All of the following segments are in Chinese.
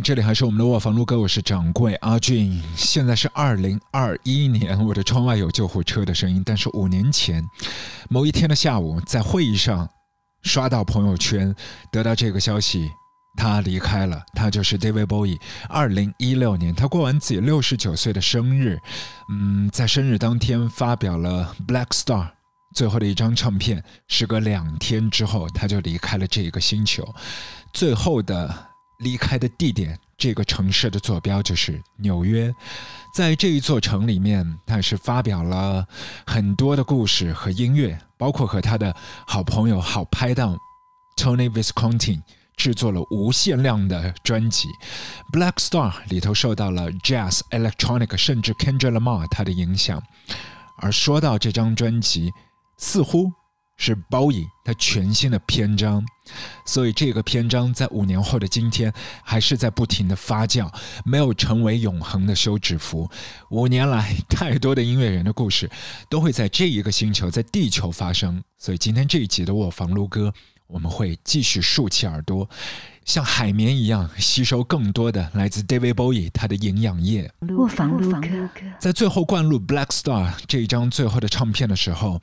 这里还是我们的卧房录歌，我是掌柜阿俊。现在是二零二一年，我的窗外有救护车的声音。但是五年前某一天的下午，在会议上刷到朋友圈，得到这个消息，他离开了。他就是 David Bowie。二零一六年，他过完自己六十九岁的生日，嗯，在生日当天发表了《Black Star》最后的一张唱片。时隔两天之后，他就离开了这一个星球。最后的。离开的地点，这个城市的坐标就是纽约。在这一座城里面，他是发表了很多的故事和音乐，包括和他的好朋友、好拍档 Tony Visconti 制作了无限量的专辑《Black Star》，里头受到了 Jazz、Electronic，甚至 Kendrick Lamar 他的影响。而说到这张专辑，似乎。是包以他全新的篇章，所以这个篇章在五年后的今天还是在不停的发酵，没有成为永恒的休止符。五年来，太多的音乐人的故事都会在这一个星球，在地球发生。所以今天这一集的我房撸歌，我们会继续竖起耳朵。像海绵一样吸收更多的来自 David Bowie 他的营养液。在最后灌入《Black Star》这一张最后的唱片的时候，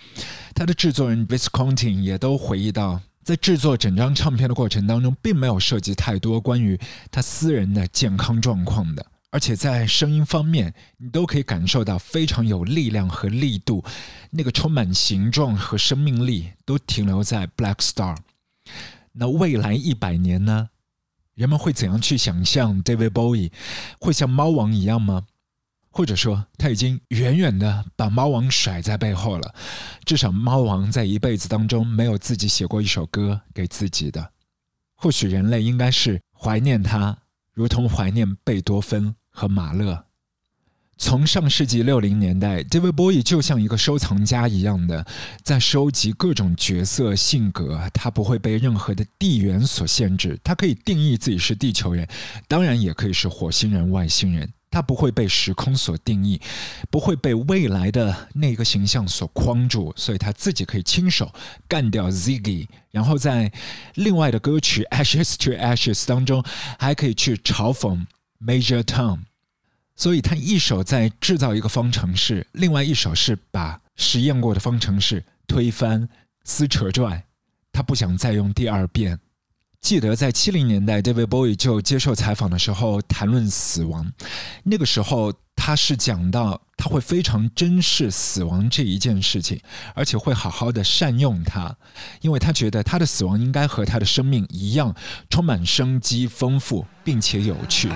他的制作人 Visconti 也都回忆到，在制作整张唱片的过程当中，并没有涉及太多关于他私人的健康状况的，而且在声音方面，你都可以感受到非常有力量和力度，那个充满形状和生命力都停留在《Black Star》。那未来一百年呢？人们会怎样去想象 David Bowie 会像猫王一样吗？或者说他已经远远的把猫王甩在背后了？至少猫王在一辈子当中没有自己写过一首歌给自己的。或许人类应该是怀念他，如同怀念贝多芬和马勒。从上世纪六零年代，David Bowie 就像一个收藏家一样的，在收集各种角色性格。他不会被任何的地缘所限制，他可以定义自己是地球人，当然也可以是火星人、外星人。他不会被时空所定义，不会被未来的那个形象所框住，所以他自己可以亲手干掉 Ziggy，然后在另外的歌曲《Ashes to Ashes》当中，还可以去嘲讽 Major Tom。所以他一手在制造一个方程式，另外一手是把实验过的方程式推翻、撕扯拽。他不想再用第二遍。记得在七零年代，David Bowie 就接受采访的时候谈论死亡，那个时候他是讲到他会非常珍视死亡这一件事情，而且会好好的善用它，因为他觉得他的死亡应该和他的生命一样，充满生机、丰富并且有趣。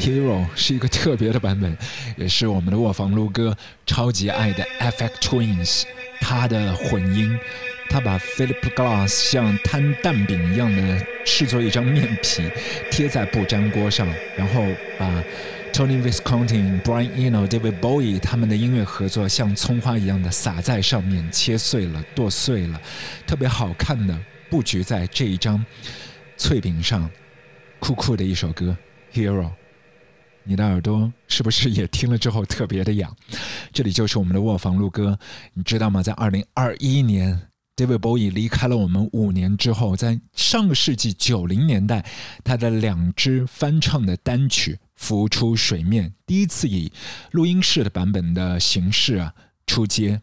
Hero 是一个特别的版本，也是我们的卧房撸哥超级爱的 FX Twins，他的混音，他把 Philip Glass 像摊蛋饼一样的制作一张面皮，贴在不粘锅上，然后把 Tony Visconti、Brian Eno、David Bowie 他们的音乐合作像葱花一样的撒在上面，切碎了、剁碎了，特别好看的布局在这一张脆饼上，酷酷的一首歌。Hero，你的耳朵是不是也听了之后特别的痒？这里就是我们的卧房录歌，你知道吗？在二零二一年，David Bowie 离开了我们五年之后，在上个世纪九零年代，他的两支翻唱的单曲浮出水面，第一次以录音室的版本的形式啊出街，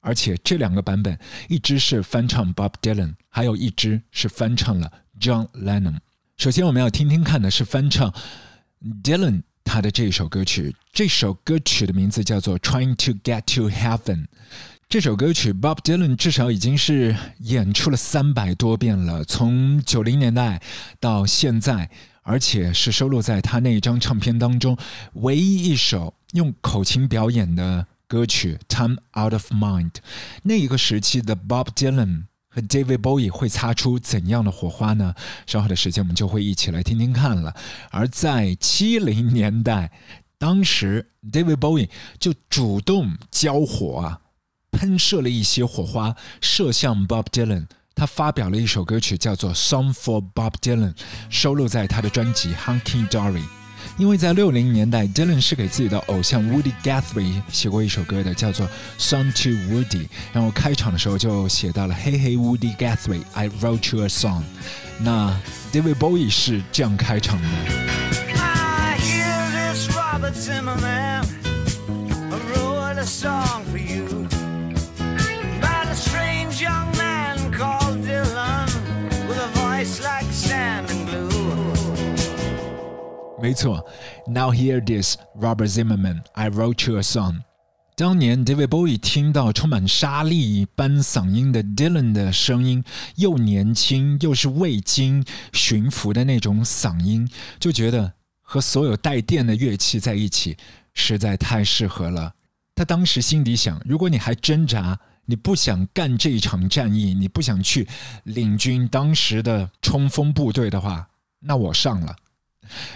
而且这两个版本，一支是翻唱 Bob Dylan，还有一支是翻唱了 John Lennon。首先，我们要听听看的是翻唱 Dylan 他的这首歌曲。这首歌曲的名字叫做《Trying to Get to Heaven》。这首歌曲 Bob Dylan 至少已经是演出了三百多遍了，从九零年代到现在，而且是收录在他那一张唱片当中唯一一首用口琴表演的歌曲《Time Out of Mind》。那一个时期的 Bob Dylan。和 David Bowie 会擦出怎样的火花呢？稍后的时间我们就会一起来听听看了。而在七零年代，当时 David Bowie 就主动交火啊，喷射了一些火花射向 Bob Dylan。他发表了一首歌曲叫做《Song for Bob Dylan》，收录在他的专辑《Hunky Dory》。因为在六零年代，Dylan 是给自己的偶像 Woody Guthrie 写过一首歌的，叫做《Song to Woody》。然后开场的时候就写到了 “Hey Hey Woody Guthrie, I wrote you a song”。那 David Bowie 是这样开场的。I hear this 没错，Now hear this, Robert Zimmerman, I wrote you a song. 当年 David Bowie 听到充满沙粒般嗓音的 Dylan 的声音，又年轻又是未经驯服的那种嗓音，就觉得和所有带电的乐器在一起实在太适合了。他当时心底想：如果你还挣扎，你不想干这一场战役，你不想去领军当时的冲锋部队的话，那我上了。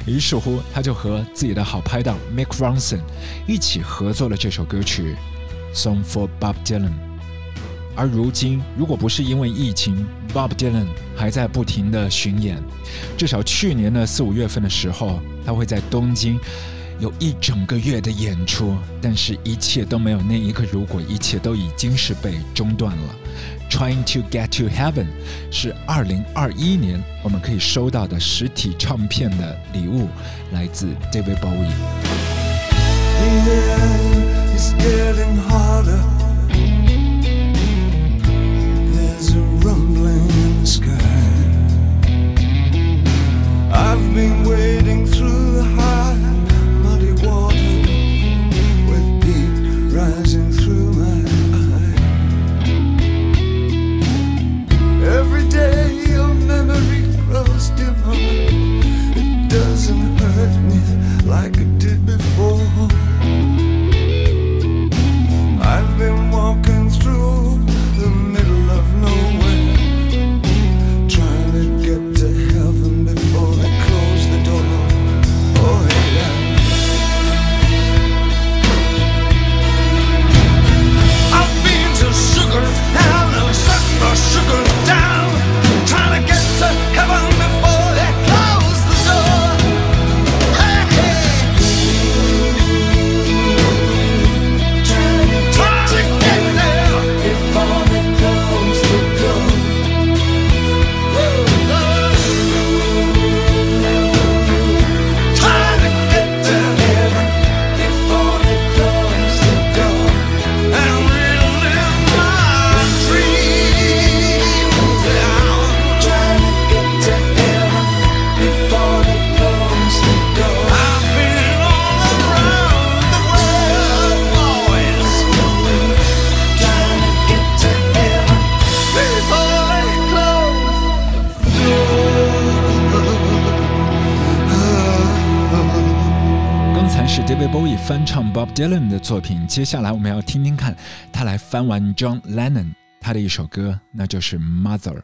于是乎，他就和自己的好拍档 Mick Ronson 一起合作了这首歌曲《Song for Bob Dylan》。而如今，如果不是因为疫情，Bob Dylan 还在不停的巡演。至少去年的四五月份的时候，他会在东京有一整个月的演出。但是，一切都没有那一个如果，一切都已经是被中断了。Trying to get to heaven 是二零二一年我们可以收到的实体唱片的礼物，来自 David Bowie。 The air is getting harder. There's a rumbling in the sky. I've been wading like it 翻唱 Bob Dylan 的作品，接下来我们要听听看他来翻完 John Lennon 他的一首歌，那就是《Mother》。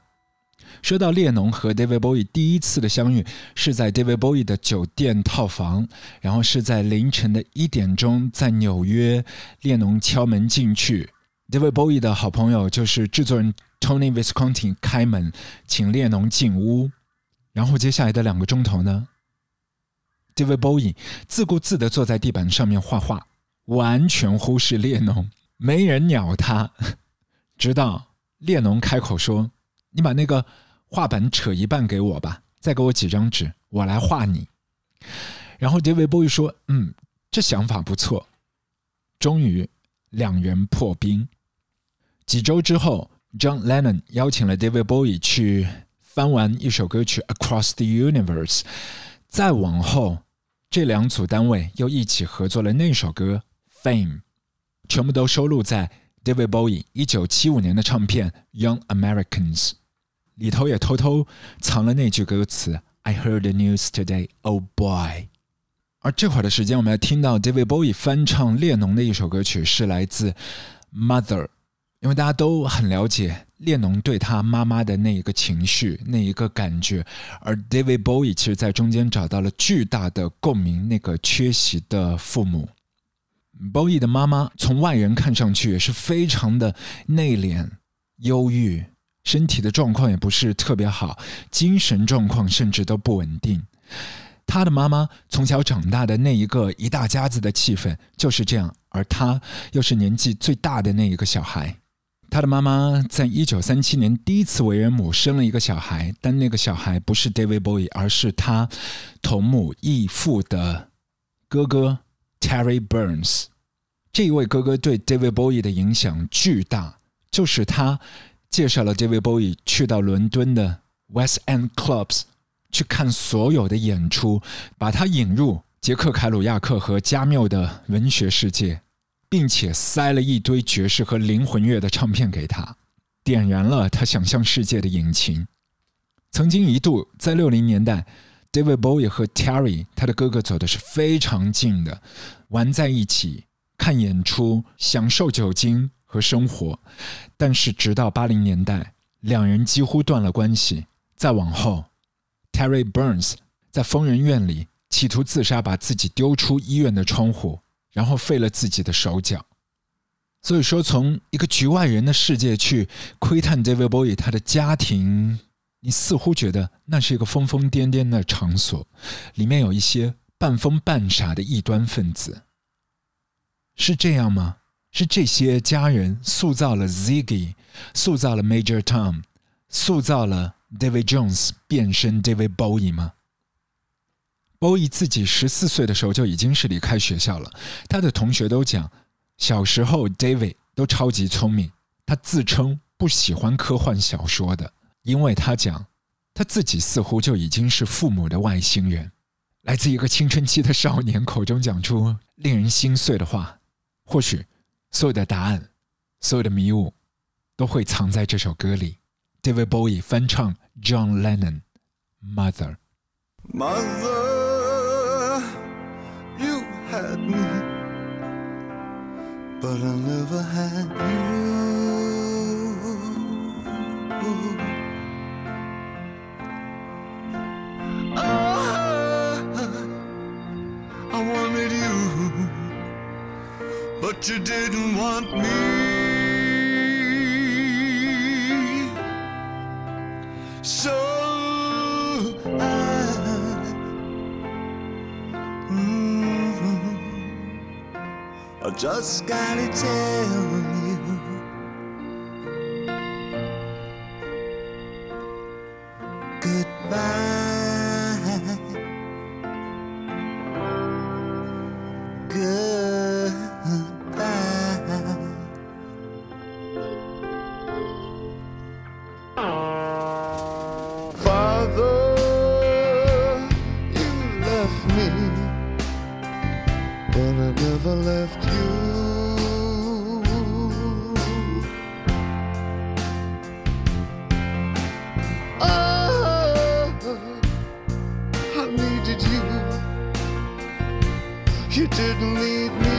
说到列侬和 David Bowie 第一次的相遇，是在 David Bowie 的酒店套房，然后是在凌晨的一点钟，在纽约，列侬敲门进去，David Bowie 的好朋友就是制作人 Tony Visconti 开门，请列侬进屋，然后接下来的两个钟头呢？，David Bowie 自顾自地坐在地板上面画画，完全忽视列侬，没人鸟他，直到列侬开口说：“你把那个画板扯一半给我吧，再给我几张纸，我来画你。”然后 David Bowie 说：“嗯，这想法不错。”终于，两人破冰。几周之后，John Lennon 邀请了 David Bowie 去翻完一首歌曲《Across the Universe》。再往后，这两组单位又一起合作了那首歌《Fame》，全部都收录在 David Bowie 一九七五年的唱片《Young Americans》里头，也偷偷藏了那句歌词：“I heard the news today, oh boy。”而这会儿的时间，我们要听到 David Bowie 翻唱列侬的一首歌曲，是来自《Mother》，因为大家都很了解列侬对他妈妈的那一个情绪、那一个感觉，而 David Bowie 其实在中间找到了巨大的共鸣，那个缺席的父母。Bowie 的妈妈从外人看上去也是非常的内敛、忧郁，身体的状况也不是特别好，精神状况甚至都不稳定。他的妈妈从小长大的那一个一大家子的气氛就是这样，而他又是年纪最大的那一个小孩。他的妈妈在一九三七年第一次为人母，生了一个小孩，但那个小孩不是 David Bowie，而是他同母异父的哥哥 Terry Burns。这一位哥哥对 David Bowie 的影响巨大，就是他介绍了 David Bowie 去到伦敦的 West End Clubs 去看所有的演出，把他引入杰克·凯鲁亚克和加缪的文学世界。并且塞了一堆爵士和灵魂乐的唱片给他，点燃了他想象世界的引擎。曾经一度在六零年代，David Bowie 和 Terry 他的哥哥走的是非常近的，玩在一起，看演出，享受酒精和生活。但是直到八零年代，两人几乎断了关系。再往后，Terry Burns 在疯人院里企图自杀，把自己丢出医院的窗户。然后废了自己的手脚，所以说从一个局外人的世界去窥探 David Bowie 他的家庭，你似乎觉得那是一个疯疯癫癫的场所，里面有一些半疯半傻的异端分子，是这样吗？是这些家人塑造了 Ziggy，塑造了 Major Tom，塑造了 David Jones 变身 David Bowie 吗？？Bowie 自己十四岁的时候就已经是离开学校了。他的同学都讲，小时候 David 都超级聪明。他自称不喜欢科幻小说的，因为他讲他自己似乎就已经是父母的外星人。来自一个青春期的少年口中讲出令人心碎的话，或许所有的答案，所有的迷雾，都会藏在这首歌里。David Bowie 翻唱 John Lennon Mother。Mother, me, but I never had you. Ah, I wanted you, but you didn't want me. So I just gotta tell you. should lead me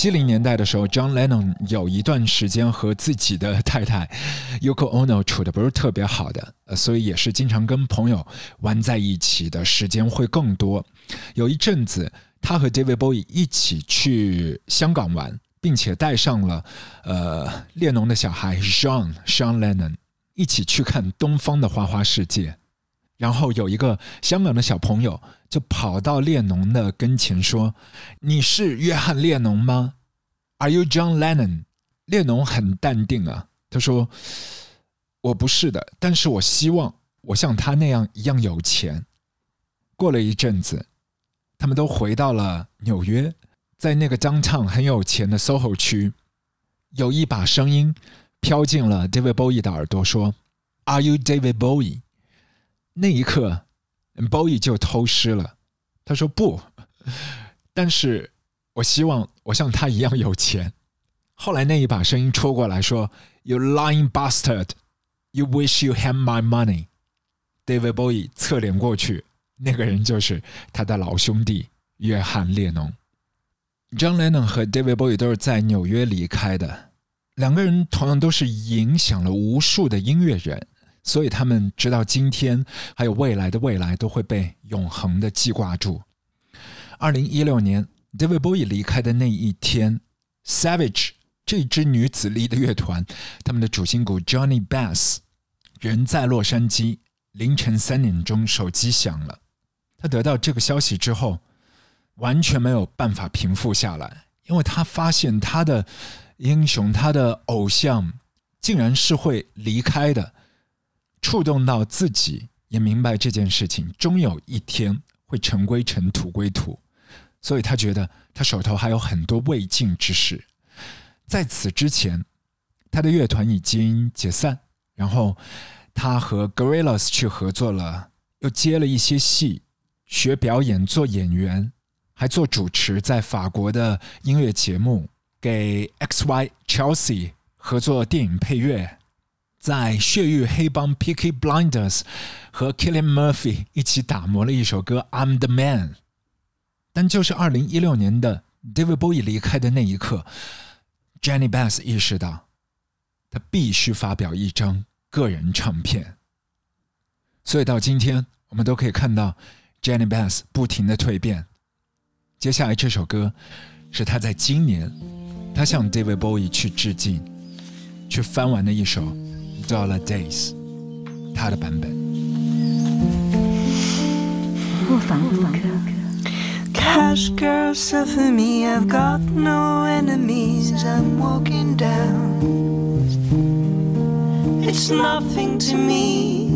七零年代的时候，John Lennon 有一段时间和自己的太太 Yoko Ono 处的不是特别好的，所以也是经常跟朋友玩在一起的时间会更多。有一阵子，他和 David Bowie 一起去香港玩，并且带上了呃列侬的小孩 Sean Sean Lennon 一起去看东方的花花世界。然后有一个香港的小朋友就跑到列侬的跟前说：“你是约翰列侬吗？Are you John Lennon？” 列侬很淡定啊，他说：“我不是的，但是我希望我像他那样一样有钱。”过了一阵子，他们都回到了纽约，在那个 downtown 很有钱的 SOHO 区，有一把声音飘进了 David Bowie 的耳朵，说：“Are you David Bowie？” 那一刻，Bowie 就偷师了。他说：“不，但是我希望我像他一样有钱。”后来那一把声音戳过来说：“You lying bastard! You wish you had my money。” David Bowie 侧脸过去，那个人就是他的老兄弟约翰列侬。John Lennon 和 David Bowie 都是在纽约离开的，两个人同样都是影响了无数的音乐人，所以他们直到今天还有未来的未来都会被永恒的记挂住。二零一六年，David Bowie 离开的那一天，Savage 这支女子力的乐团，他们的主心骨 Johnny Bass 人在洛杉矶，凌晨三点钟手机响了，他得到这个消息之后。完全没有办法平复下来，因为他发现他的英雄、他的偶像竟然是会离开的，触动到自己，也明白这件事情终有一天会尘归尘、土归土，所以他觉得他手头还有很多未尽之事。在此之前，他的乐团已经解散，然后他和 Gorillas 去合作了，又接了一些戏，学表演，做演员。还做主持，在法国的音乐节目给 X Y Chelsea 合作电影配乐，在血域黑帮 Peaky Blinders 和 Killian Murphy 一起打磨了一首歌 I'm the Man。但就是二零一六年的 David Bowie 离开的那一刻，Jenny Bass 意识到，他必须发表一张个人唱片。所以到今天，我们都可以看到 Jenny Bass 不停的蜕变。接下来这首歌是他在今年，他向 David Bowie 去致敬，去翻完的一首《Dollar Days》，他的版本。莫凡不可。 Cash girl, suffer me, I've got no enemies. I'm walking down. It's nothing to me,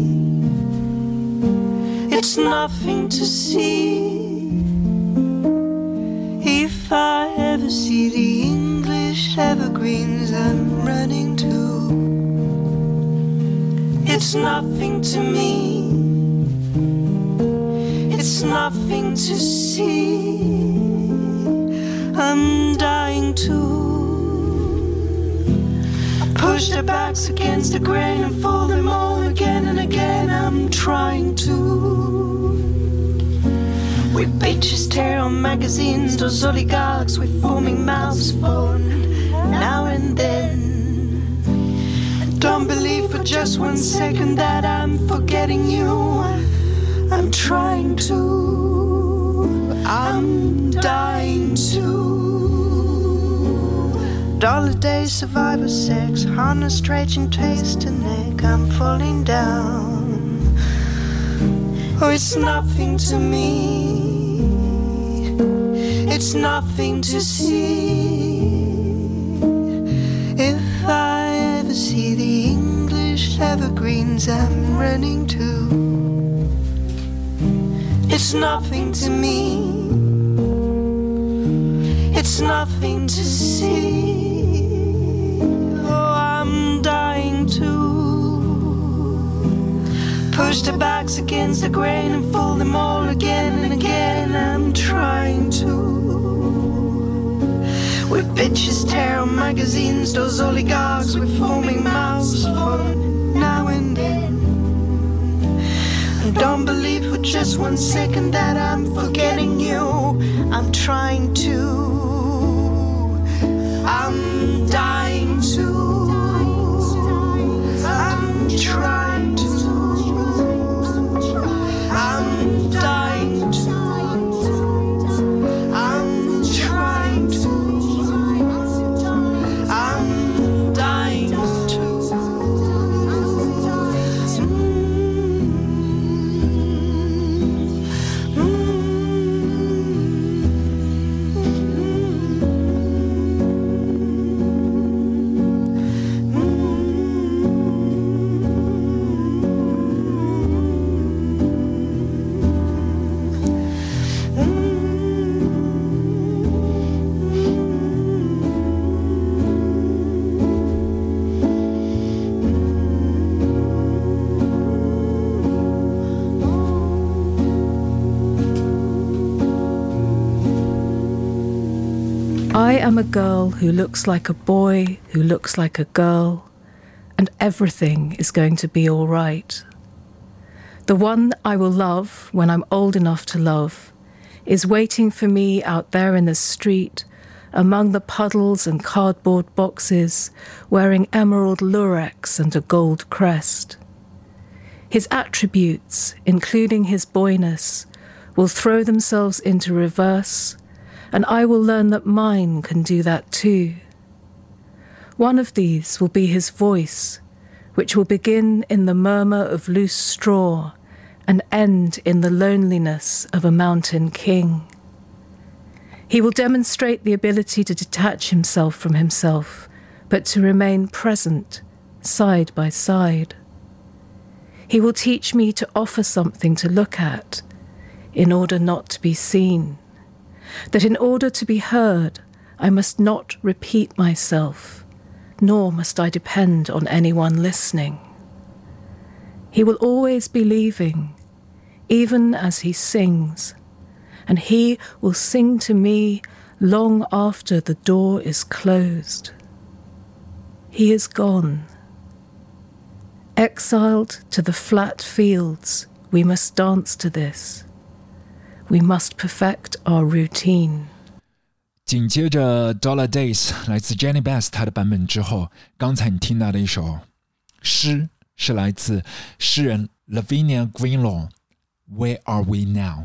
it's nothing to see. If I ever see the English evergreens I'm running to, it's nothing to me. It's nothing to see. I'm dying to push their backs against the grain and fold them all again and again. I'm trying to. We bitches tear on magazines, those oligarchs with foaming mouths phone now and then. Don't believe for just one second that I'm forgetting you. I'm trying to. I'm dying to. Dollar day survivor sex, harness stretching taste to neck. I'm falling down. Oh, it's nothing to me. It's nothing to see. See the English evergreens I'm running to. It's nothing to me. It's nothing to see. Oh, I'm dying to push the backs against the grain and fold them all again and again. With bitches tear on magazines, those oligarchs with foaming mouths for now and then. And don't believe for just one second that I'm forgetting you. I'm trying to. Am a girl who looks like a boy who looks like a girl, and everything is going to be all right. The one I will love when I'm old enough to love is waiting for me out there in the street among the puddles and cardboard boxes, wearing emerald lurex and a gold crest. His attributes, including his boyness, will throw themselves into reverse, and I will learn that mine can do that too. One of these will be his voice, which will begin in the murmur of loose straw and end in the loneliness of a mountain king. He will demonstrate the ability to detach himself from himself, but to remain present, side by side. He will teach me to offer something to look at in order not to be seen. That in order to be heard, I must not repeat myself, nor must I depend on anyone listening. He will always be leaving, even as he sings, and he will sing to me long after the door is closed. He is gone. Exiled to the flat fields, we must dance to this. We must perfect our routine. 紧接着《Dollar Days》来自 Jenny Best 她的版本之后，刚才你听到的一首诗是来自诗人 Lavinia Greenlaw，《Where Are We Now》。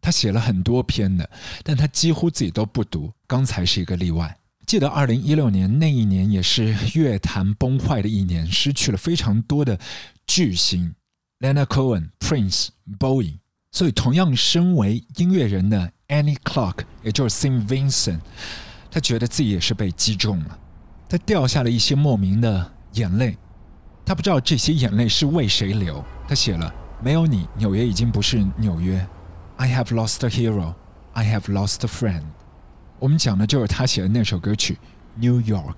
他写了很多篇的，但他几乎自己都不读，刚才是一个例外。记得二零一六年那一年也是乐坛崩坏的一年，失去了非常多的巨星，Leonard Cohen、Prince、Bowie。 所以，同样身为音乐人的 Annie Clark，也就是 Sim Vincent，他觉得自己也是被击中了，他掉下了一些莫名的眼泪。他不知道这些眼泪是为谁流。他写了：“没有你，纽约已经不是纽约。I have lost a hero, I have lost a friend。”我们讲的就是他写的那首歌曲《New York》。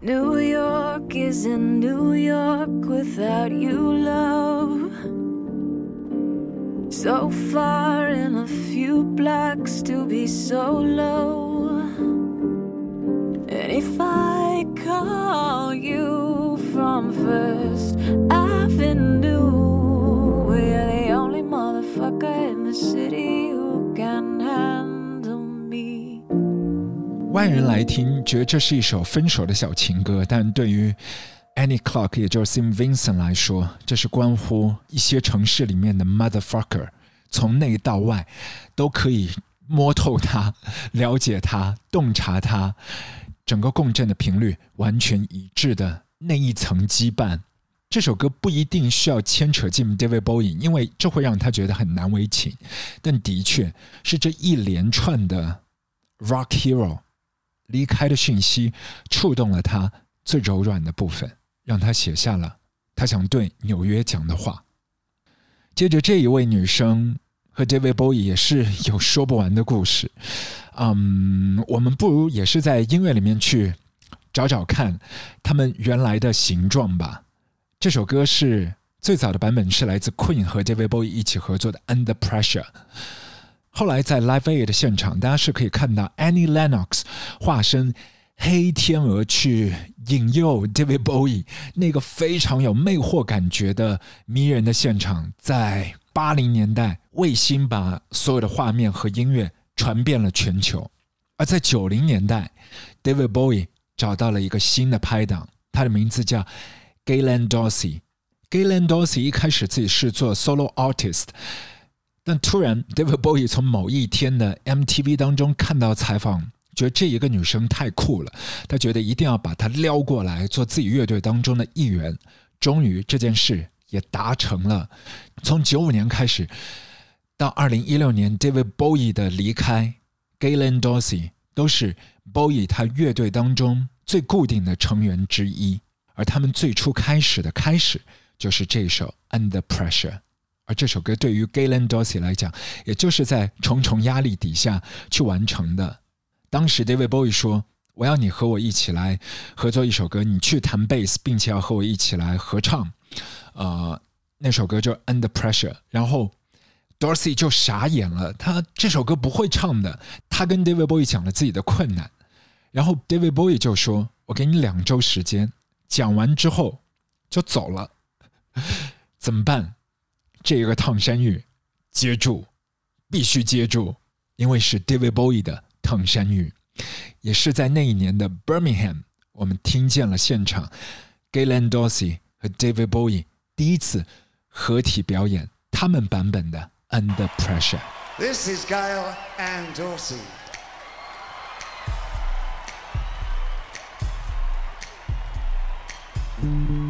New York isn't New York without you, love. So far in a few blocks to be so low. And if I call you from First Avenue, we're the only motherfucker in the city who can handle me. 外人来听，觉得这是一首分手的小情歌，但对于 Annie Clark，也就是 Sim Vincent 来说，这是关乎一些城市里面的 motherfucker，从内到外都可以摸透它、了解它、洞察它，整个共振的频率完全一致的那一层羁绊。这首歌不一定需要牵扯进 David Bowie，因为这会让他觉得很难为情，但的确是这一连串的 Rock Hero 离开的讯息触动了他最柔软的部分，让他写下了他想对纽约讲的话。接着，这一位女生和 David Bowie 也是有说不完的故事。嗯，我们不如也是在音乐里面去找找看他们原来的形状吧。这首歌是最早的版本是来自 Queen 和 David Bowie 一起合作的《Under Pressure》。后来在 Live Aid 的现场，大家是可以看到 Annie Lennox 化身黑天鹅去引诱 David Bowie 那个非常有魅惑感觉的迷人的现场，在八零年代，卫星把所有的画面和音乐传遍了全球。而在九零年代，David Bowie 找到了一个新的拍档，他的名字叫 Galen Dorsey。Galen Dorsey 一开始自己是做 solo artist，但突然 David Bowie 从某一天的 MTV 当中看到采访，觉得这一个女生太酷了，他觉得一定要把她撩过来做自己乐队当中的一员。终于这件事也达成了。从九五年开始到二零一六年，David Bowie 的离开，Galen Dorsey 都是 Bowie 他乐队当中最固定的成员之一。而他们最初开始的开始就是这首《Under Pressure》，而这首歌对于 Galen Dorsey 来讲，也就是在重重压力底下去完成的。当时 david bowie 说我要你和我一起来合作一首歌你去弹贝斯并且要和我一起来合唱。呃那首歌就 under pressure 然后 dorothy 就傻眼了她这首歌不会唱的她跟 david bowie 讲了自己的困难。然后 david bowie 就说我给你两周时间讲完之后就走了。怎么办？这一个烫山芋接住必须接住因为是 david bowie 的唐山雨。也是在那一年的 Birmingham，我们听见了现场 Galen Dorsey 和 David Bowie 第一次合体表演他们版本的 Under Pressure。This is Gail and Dorsey. Mm-hmm.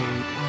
Group.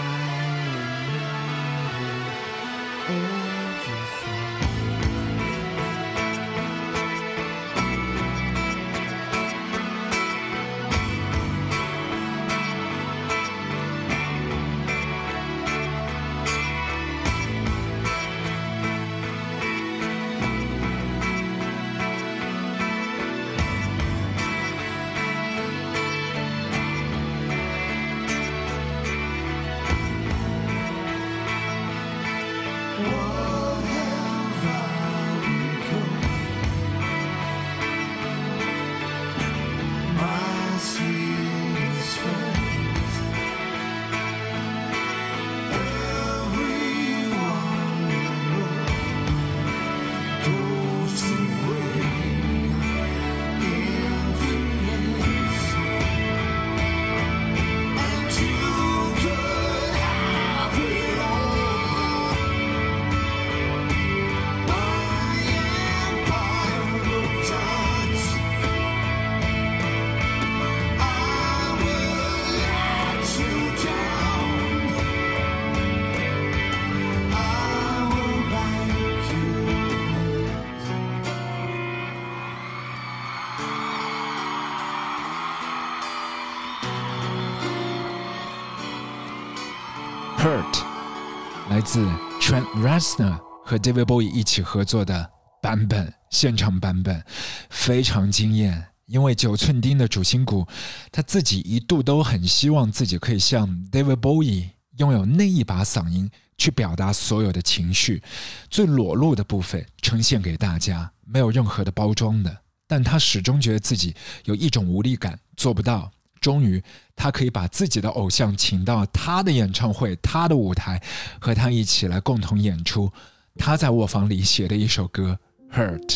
Trent Reznor 和 David Bowie 一起合作的版本，现场版本非常惊艳。因为九寸钉的主心骨，他自己一度都很希望自己可以像 David Bowie 拥有那一把嗓音，去表达所有的情绪，最裸露的部分呈现给大家，没有任何的包装的。但他始终觉得自己有一种无力感，做不到。终于，他可以把自己的偶像请到他的演唱会、他的舞台，和他一起来共同演出他在卧房里写的一首歌《Hurt》，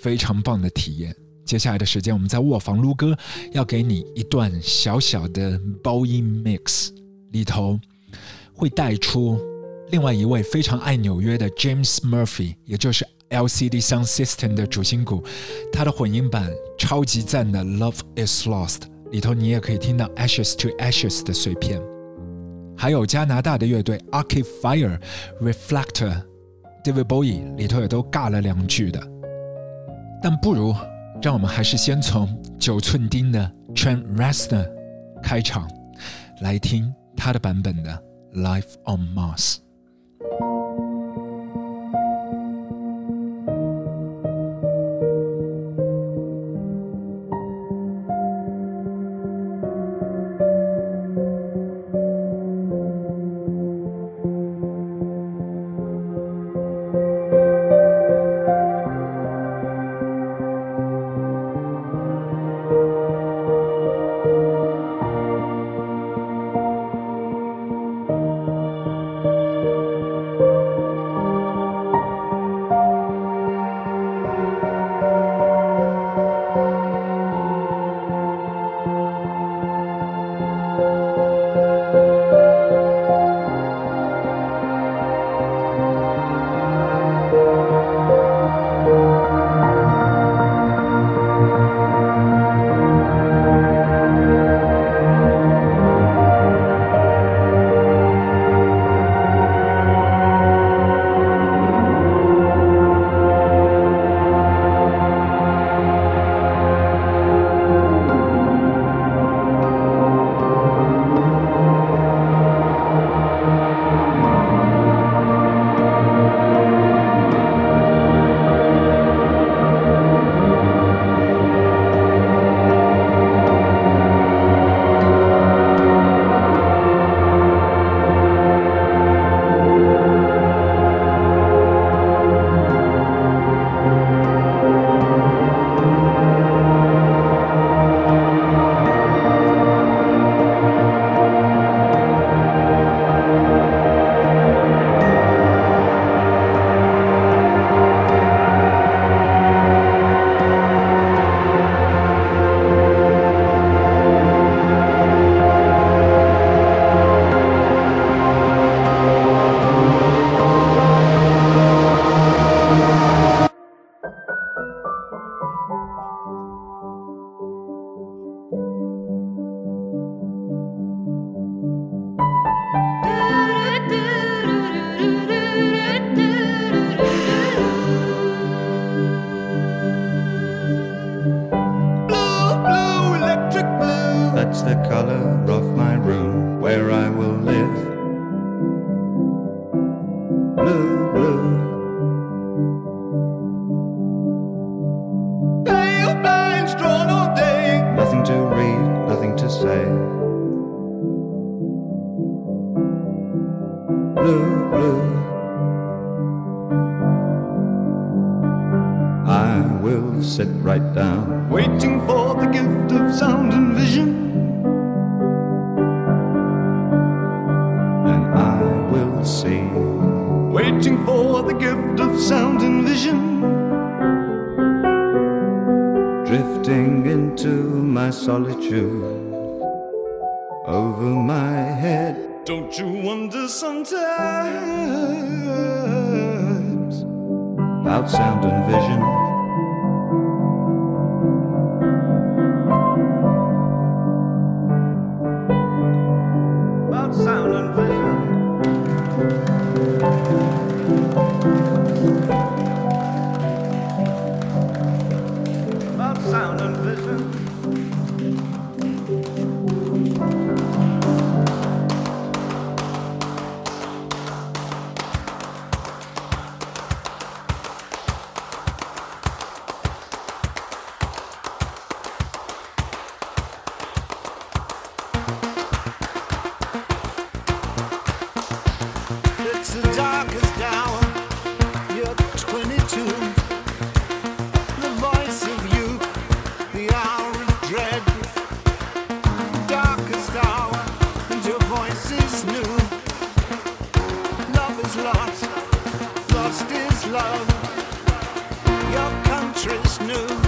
非常棒的体验。接下来的时间，我们在卧房撸歌，要给你一段小小的 Bowie mix，里头会带出另外一位非常爱纽约的 James Murphy，也就是 LCD Sound System 的主心骨，他的混音版超级赞的《Love Is Lost》里头，你也可以听到 Ashes to Ashes 的碎片，还有加拿大的乐队 Arcade Fire、Reflector、David Bowie 里头也都尬了两句的。但不如让我们还是先从九寸钉的 Trent Reznor 开场，来听他的版本的《Life on Mars》。is new. Love is lost. Lost is love. Your country's new.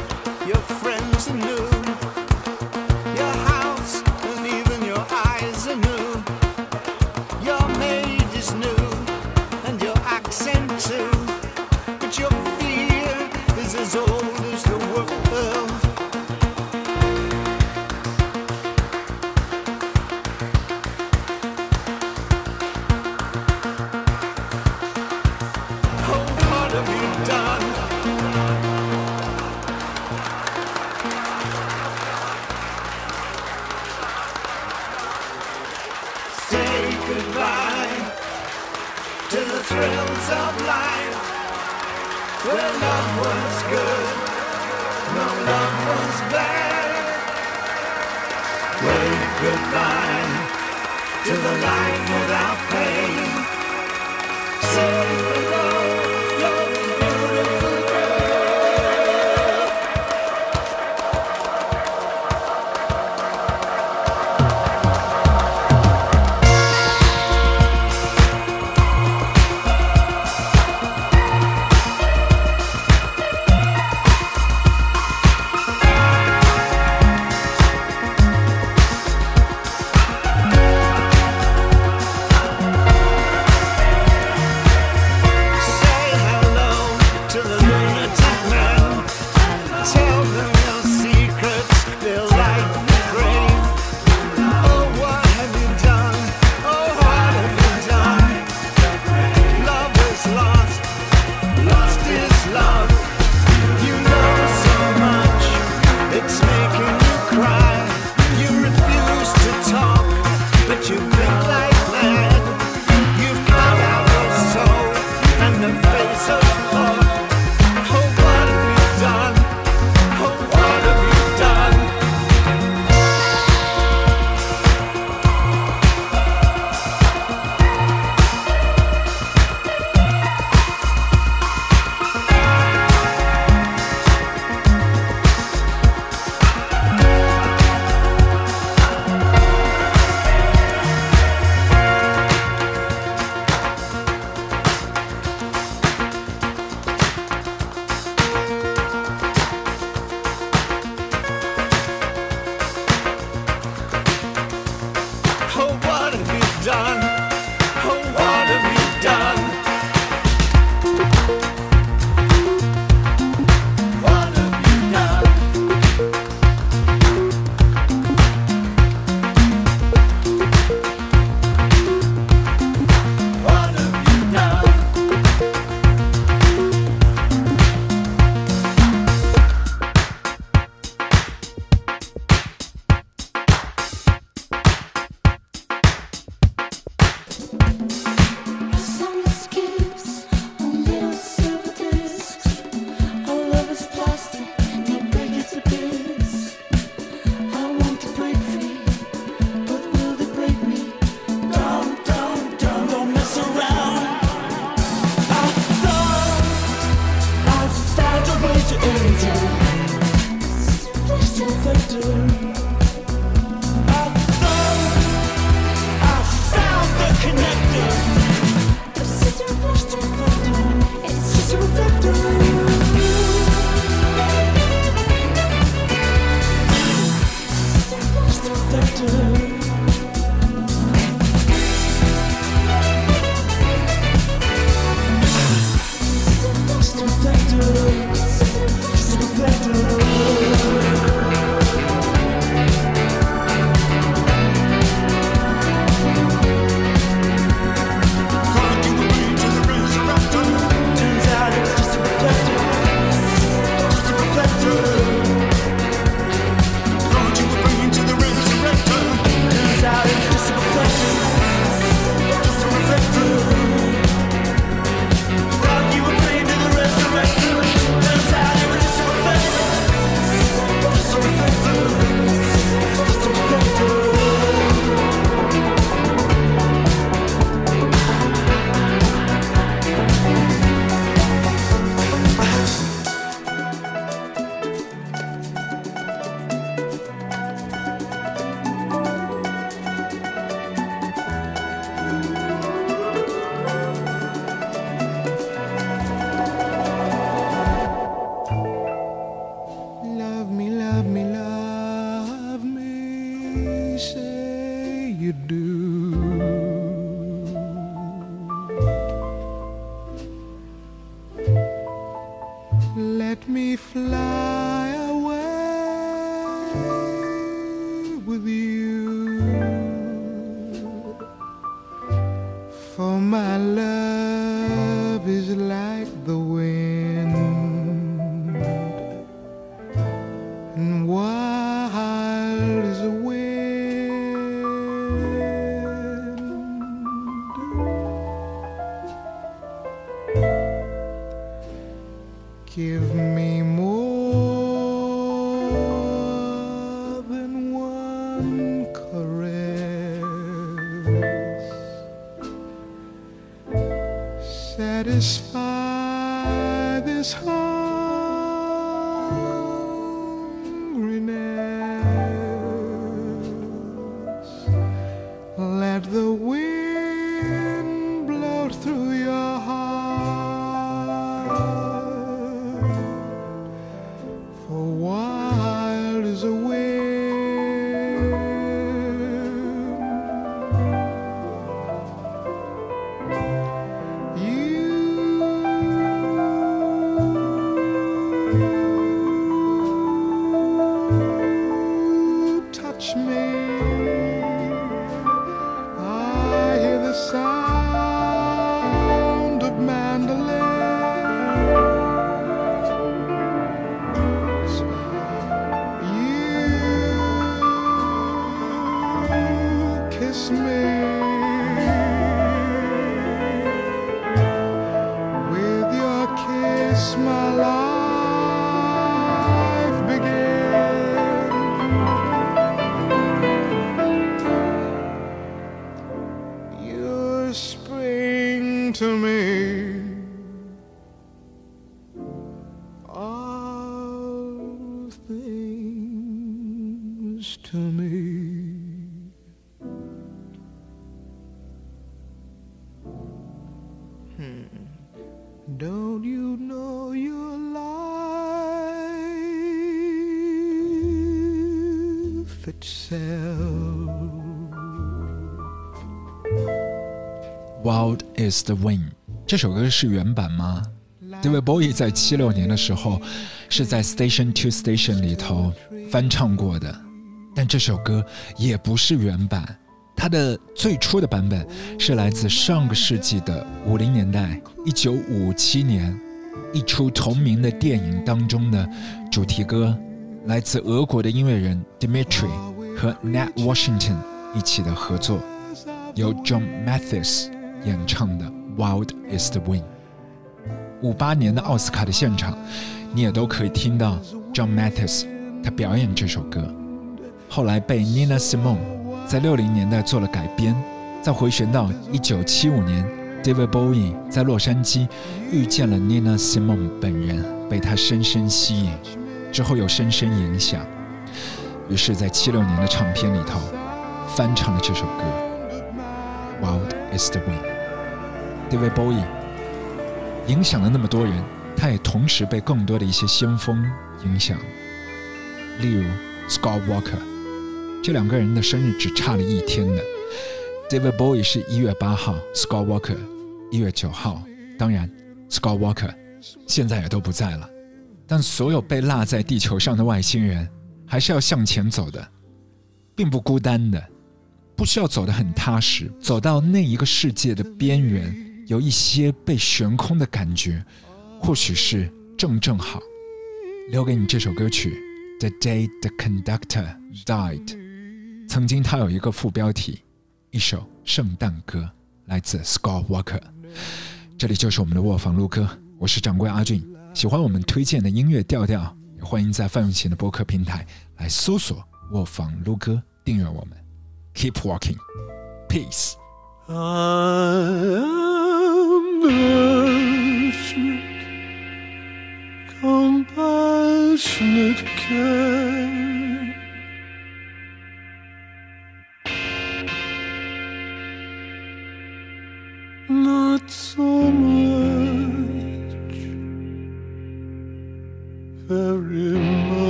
Fly Is the Wind 这首歌是原版吗？David Bowie 在七六年的时候是在 Station to Station 里头翻唱过的，但这首歌也不是原版，它的最初的版本是来自上个世纪的五零年代，一九五七年一出同名的电影当中的主题歌，来自俄国的音乐人 Dmitry 和 Nat Washington 一起的合作，由 John Mathis 演唱的《Wild Is the Wind》。五八年的奥斯卡的现场，你也都可以听到 John Mathis 他表演这首歌。后来被 Nina Simone 在六零年代做了改编，再回旋到一九七五年，David Bowie 在洛杉矶遇见了 Nina Simone 本人，被她深深吸引，之后又深深影响，于是，在七六年的唱片里头翻唱了这首歌《Wild Is the Wind》。David Bowie 影响了那么多人，他也同时被更多的一些先锋影响，例如 Scott Walker，这两个人的生日只差了一天的。David Bowie 是一月八号，Scott Walker 一月九号。当然，Scott Walker 现在也都不在了。但所有被落在地球上的外星人，还是要向前走的，并不孤单的，不需要走得很踏实，走到那一个世界的边缘，有一些被悬空的感觉，或许是正正好。留给你这首歌曲《The Day the Conductor Died》，曾经它有一个副标题，一首圣诞歌，来自 Scott Walker。这里就是我们的卧房录歌，我是掌柜阿俊。喜欢我们推荐的音乐调调，也欢迎在范永贤的播客平台来搜索“卧房撸歌”，订阅我们。Keep walking, peace. Compassionate care. Not so much,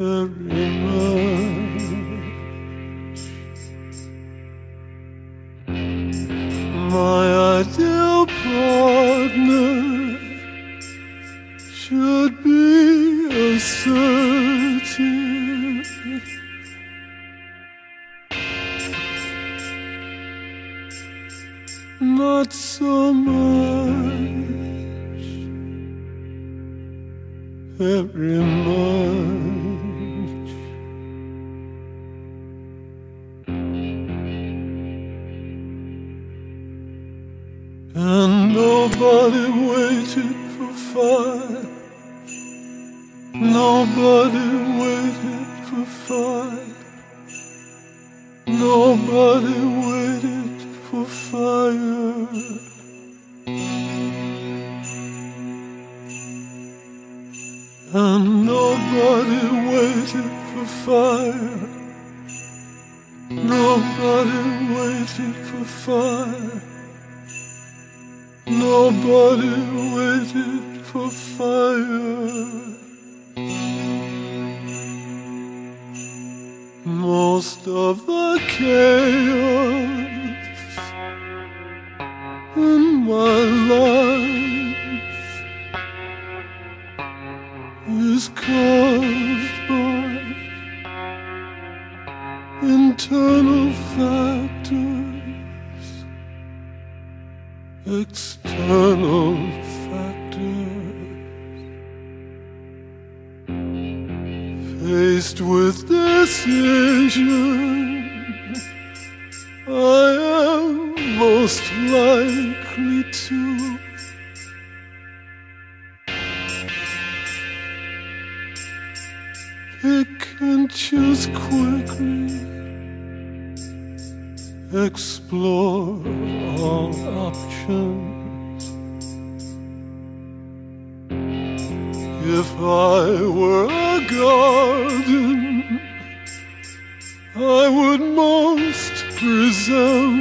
river. Faced with decision, I am most likely to. Pick and choose quickly explore all options. If I were garden, I would most resemble